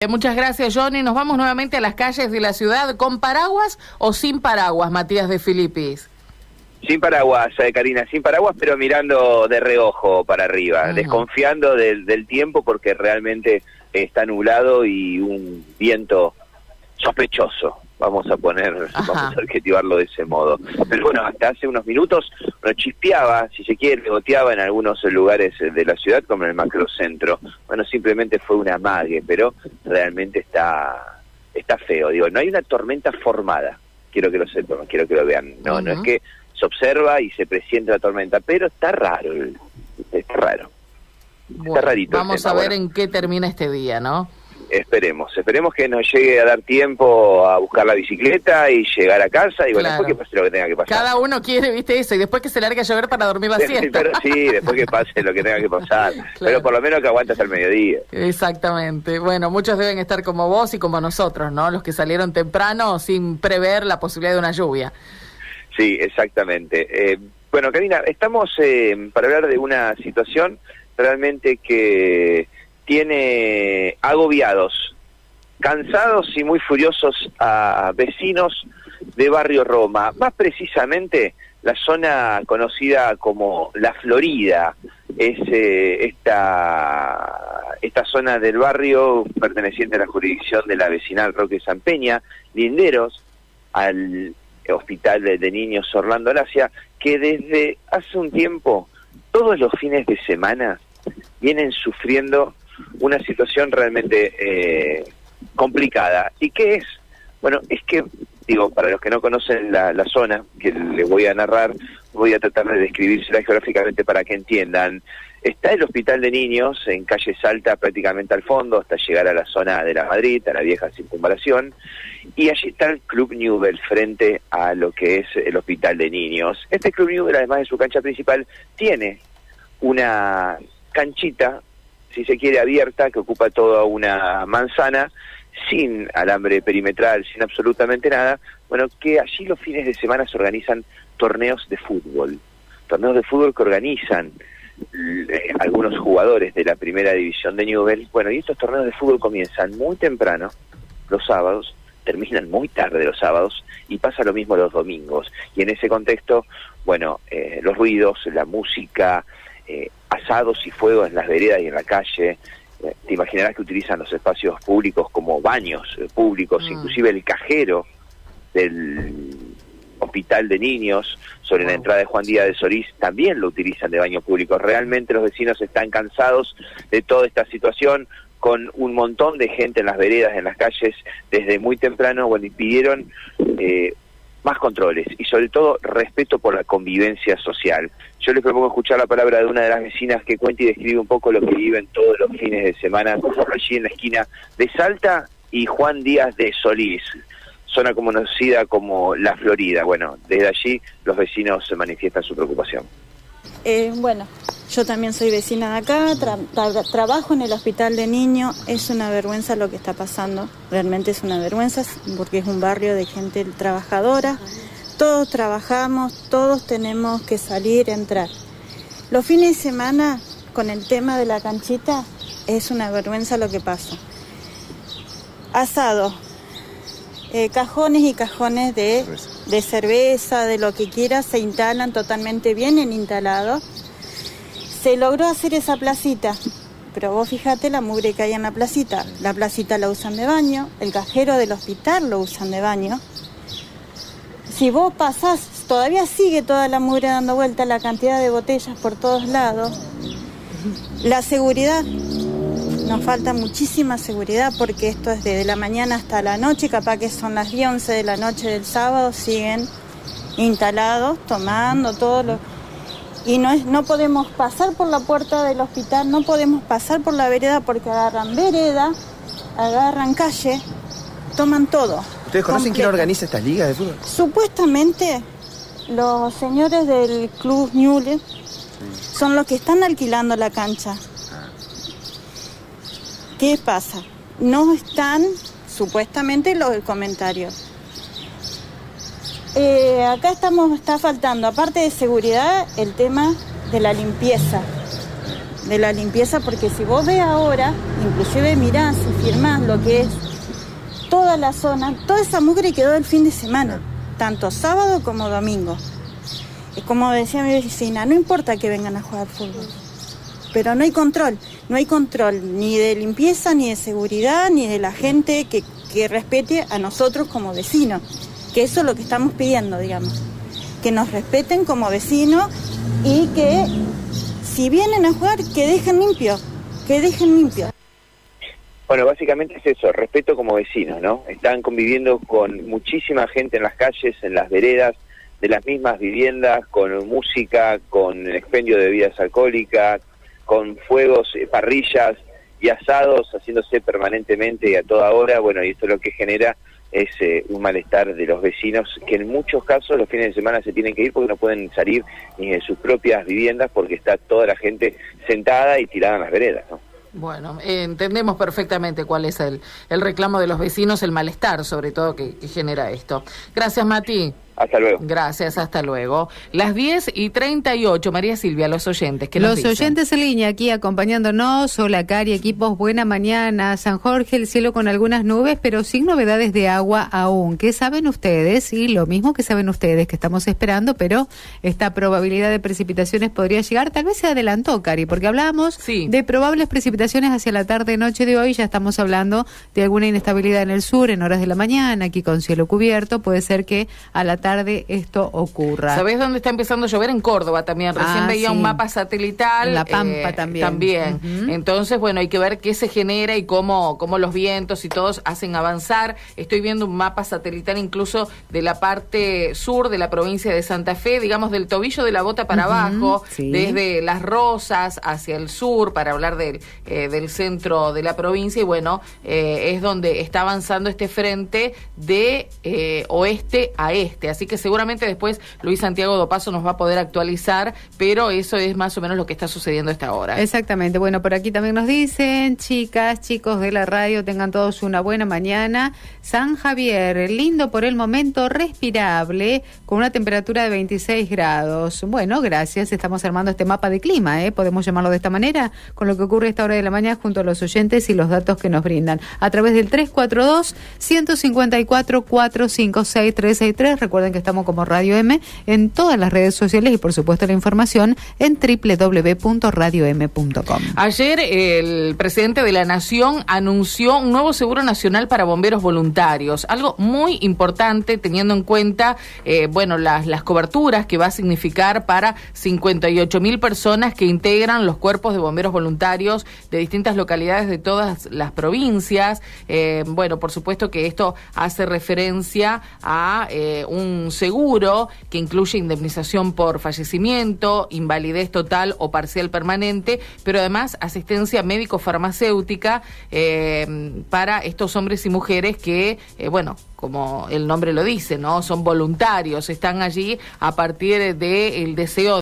Eh, muchas gracias, Johnny. Nos vamos nuevamente a las calles de la ciudad, ¿con paraguas o sin paraguas, Matías de Filipis? Sin paraguas, eh, Karina, sin paraguas, pero mirando de reojo para arriba, desconfiando del, del tiempo porque realmente está nublado y un viento sospechoso vamos a poner, vamos a adjetivarlo de ese modo. Pero bueno, hasta hace unos minutos nos chispeaba, si se quiere, goteaba en algunos lugares de la ciudad, como en el macrocentro. Bueno, simplemente fue una mague, pero realmente está, está feo. Digo, no hay una tormenta formada, quiero que lo sepan, quiero que lo vean. No, no es que se observa y se presiente la tormenta, pero está raro, está raro. está rarito. Vamos a ver en qué termina este día, ¿no? Esperemos, esperemos que nos llegue a dar tiempo a buscar la bicicleta y llegar a casa y bueno, después que pase lo que tenga que pasar. Cada uno quiere, viste eso, y después que se largue a llover para dormir la siesta. sí, después que pase lo que tenga que pasar, pero por lo menos que aguante hasta el mediodía. Exactamente, bueno, muchos deben estar como vos y como nosotros, ¿no? Los que salieron temprano sin prever la posibilidad de una lluvia. Sí, exactamente. Eh, bueno, Karina, estamos eh, para hablar de una situación realmente que tiene agobiados, cansados y muy furiosos a vecinos de Barrio Roma, más precisamente la zona conocida como La Florida, es eh, esta, esta zona del barrio perteneciente a la jurisdicción de la vecinal Roque San Peña, linderos al Hospital de, Niños Orlando Lacia, que desde hace un tiempo, todos los fines de semana, vienen sufriendo una situación realmente eh, complicada. ¿Y qué es? Bueno, es que, digo, para los que no conocen la, zona que les voy a narrar, voy a tratar de describírsela geográficamente para que entiendan. Está el Hospital de Niños en calle Salta prácticamente al fondo hasta llegar a la zona de la Madrid, a la vieja circunvalación, y allí está el Club Newell frente a lo que es el Hospital de Niños. Este Club Newell, además de su cancha principal, tiene una canchita si se quiere, abierta, que ocupa toda una manzana, sin alambre perimetral, sin absolutamente nada, bueno, que allí los fines de semana se organizan torneos de fútbol, torneos de fútbol que organizan eh, algunos jugadores de la primera división de Newell, bueno, y estos torneos de fútbol comienzan muy temprano, los sábados, terminan muy tarde los sábados y pasa lo mismo los domingos. Y en ese contexto, bueno, eh, los ruidos, la música, eh, asados y fuegos en las veredas y en la calle. Eh, te imaginarás que utilizan los espacios públicos como baños eh, públicos, mm. inclusive el cajero del hospital de niños sobre la entrada de Juan Díaz de Solís también lo utilizan de baño público. Realmente los vecinos están cansados de toda esta situación con un montón de gente en las veredas, en las calles, desde muy temprano, bueno, y pidieron eh, más controles y sobre todo respeto por la convivencia social. Yo les propongo escuchar la palabra de una de las vecinas que cuenta y describe un poco lo que viven todos los fines de semana allí en la esquina de Salta y Juan Díaz de Solís, zona conocida como La Florida. Bueno, desde allí los vecinos se manifiestan su preocupación. Eh, bueno, yo también soy vecina de acá, trabajo en el hospital de niños, es una vergüenza lo que está pasando, realmente es una vergüenza porque es un barrio de gente trabajadora, todos trabajamos, todos tenemos que salir, entrar. Los fines de semana, con el tema de la canchita, es una vergüenza lo que pasa. Asado, eh, cajones y cajones de, de cerveza, de lo que quiera, se instalan totalmente bien en instalado se logró hacer esa placita, pero vos fíjate la mugre que hay en la placita. La placita la usan de baño, el cajero del hospital lo usan de baño. Si vos pasás, todavía sigue toda la mugre dando vuelta, la cantidad de botellas por todos lados. La seguridad, nos falta muchísima seguridad porque esto es desde la mañana hasta la noche, capaz que son las 10, 11 de la noche del sábado, siguen instalados, tomando todo lo y no, es, no podemos pasar por la puerta del hospital, no podemos pasar por la vereda porque agarran vereda, agarran calle, toman todo. ¿Ustedes conocen quién organiza estas ligas de fútbol? Supuestamente los señores del Club Newell son los que están alquilando la cancha. Ah. ¿Qué pasa? No están, supuestamente, los comentarios eh, acá estamos, está faltando, aparte de seguridad, el tema de la limpieza. de la limpieza, porque si vos ves ahora, inclusive mirás y firmás lo que es toda la zona, toda esa mugre quedó el fin de semana, tanto sábado como domingo. Es como decía mi vecina, no importa que vengan a jugar fútbol, pero no hay control, no hay control ni de limpieza, ni de seguridad, ni de la gente que respete a nosotros como vecinos, que eso es lo que estamos pidiendo, digamos, que nos respeten como vecinos y que si vienen a jugar, que dejen limpio, que dejen limpio. Bueno, básicamente es eso, respeto como vecinos, ¿no? Están conviviendo con muchísima gente en las calles, en las veredas, de las mismas viviendas, con música, con expendio de bebidas alcohólicas, con fuegos, eh, parrillas y asados haciéndose permanentemente y a toda hora. Bueno, y esto lo que genera es eh, un malestar de los vecinos que en muchos casos los fines de semana se tienen que ir porque no pueden salir ni de sus propias viviendas porque está toda la gente sentada y tirada en las veredas, ¿no? Bueno, entendemos perfectamente cuál es el, el reclamo de los vecinos, el malestar sobre todo que, que genera esto. Gracias, Mati. Hasta luego. Gracias, hasta luego. Las 10 y 38, María Silvia, los oyentes. ¿qué nos Los oyentes en línea aquí acompañándonos. Hola, Cari, equipos, buena mañana. San Jorge, el cielo con algunas nubes, pero sin novedades de agua aún. ¿Qué saben ustedes? Y lo mismo que saben ustedes, que estamos esperando, pero esta probabilidad de precipitaciones podría llegar. Tal vez se adelantó, Cari, porque hablábamos Sí. de probables precipitaciones hacia la tarde-noche de hoy. Ya estamos hablando de alguna inestabilidad en el sur, en horas de la mañana, aquí con cielo cubierto. Puede ser que a la tarde esto ocurra. ¿Sabés dónde está empezando a llover? En Córdoba también. Recién Ah, veía sí. un mapa satelital. En La Pampa eh, también. También. Entonces, bueno, hay que ver qué se genera y cómo, cómo los vientos y todos hacen avanzar. Estoy viendo un mapa satelital incluso de la parte sur de la provincia de Santa Fe, digamos del tobillo de la bota para abajo, sí. desde Las Rosas hacia el sur, para hablar del, eh, del centro de la provincia. Y bueno, eh, es donde está avanzando este frente de eh, oeste a este. Así que seguramente después Luis Santiago Dopaso nos va a poder actualizar, pero eso es más o menos lo que está sucediendo a esta hora. Exactamente. Bueno, por aquí también nos dicen, chicas, chicos de la radio, tengan todos una buena mañana. San Javier, lindo por el momento, respirable, con una temperatura de 26 grados. Bueno, gracias. Estamos armando este mapa de clima, ¿eh? Podemos llamarlo de esta manera, con lo que ocurre a esta hora de la mañana junto a los oyentes y los datos que nos brindan. A través del 342-154-456-363. Recuerden que estamos como Radio M en todas las redes sociales y, por supuesto, la información en www.radiom.com. Ayer el presidente de la Nación anunció un nuevo seguro nacional para bomberos voluntarios, algo muy importante teniendo en cuenta, eh, bueno, las, las coberturas que va a significar para 58 mil personas que integran los cuerpos de bomberos voluntarios de distintas localidades de todas las provincias. Eh, bueno, por supuesto que esto hace referencia a eh, un seguro que incluye indemnización por fallecimiento, invalidez total o parcial permanente, pero además asistencia médico-farmacéutica eh, para estos hombres y mujeres que, eh, bueno, como el nombre lo dice, ¿no? Son voluntarios, están allí a partir del deseo